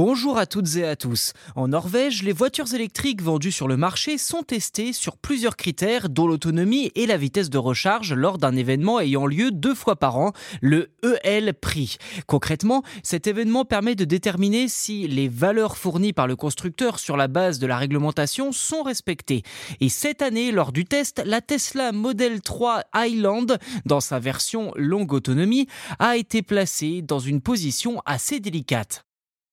Bonjour à toutes et à tous. En Norvège, les voitures électriques vendues sur le marché sont testées sur plusieurs critères, dont l'autonomie et la vitesse de recharge lors d'un événement ayant lieu deux fois par an, le EL Prix. Concrètement, cet événement permet de déterminer si les valeurs fournies par le constructeur sur la base de la réglementation sont respectées. Et cette année, lors du test, la Tesla Model 3 Highland, dans sa version longue autonomie, a été placée dans une position assez délicate.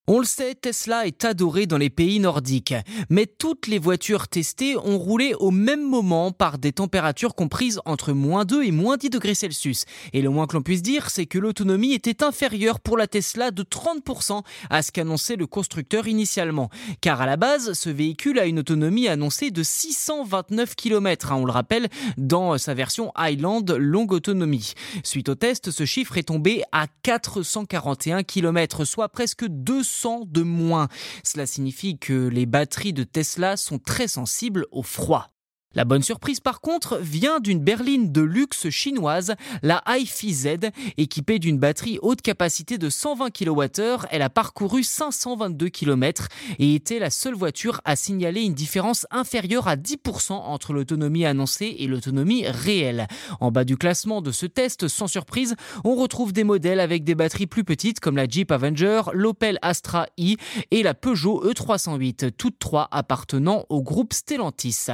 On le sait, Tesla est adoré dans les pays nordiques, mais toutes les voitures testées ont roulé au même moment par des températures comprises entre moins 2 et moins 10 degrés Celsius. Et le moins que l'on puisse dire, c'est que l'autonomie était inférieure pour la Tesla de 30% à ce qu'annonçait le constructeur initialement. Car à la base, ce véhicule a une autonomie annoncée de 629 km, hein, on le rappelle, dans sa version Highland longue autonomie. Suite au test, ce chiffre est tombé à 441 km, soit presque 200 de moins. Cela signifie que les batteries de Tesla sont très sensibles au froid. La bonne surprise par contre vient d'une berline de luxe chinoise, la HiFi Z, équipée d'une batterie haute capacité de 120 kWh. Elle a parcouru 522 km et était la seule voiture à signaler une différence inférieure à 10% entre l'autonomie annoncée et l'autonomie réelle. En bas du classement de ce test, sans surprise, on retrouve des modèles avec des batteries plus petites comme la Jeep Avenger, l'Opel Astra i et la Peugeot E308, toutes trois appartenant au groupe Stellantis.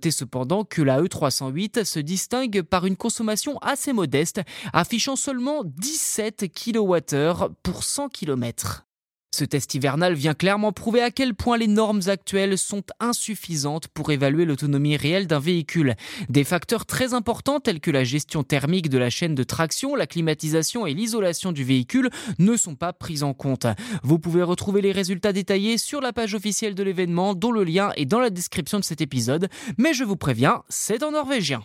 Noter cependant que la E308 se distingue par une consommation assez modeste, affichant seulement 17 kWh pour 100 km. Ce test hivernal vient clairement prouver à quel point les normes actuelles sont insuffisantes pour évaluer l'autonomie réelle d'un véhicule. Des facteurs très importants tels que la gestion thermique de la chaîne de traction, la climatisation et l'isolation du véhicule ne sont pas pris en compte. Vous pouvez retrouver les résultats détaillés sur la page officielle de l'événement dont le lien est dans la description de cet épisode, mais je vous préviens, c'est en norvégien.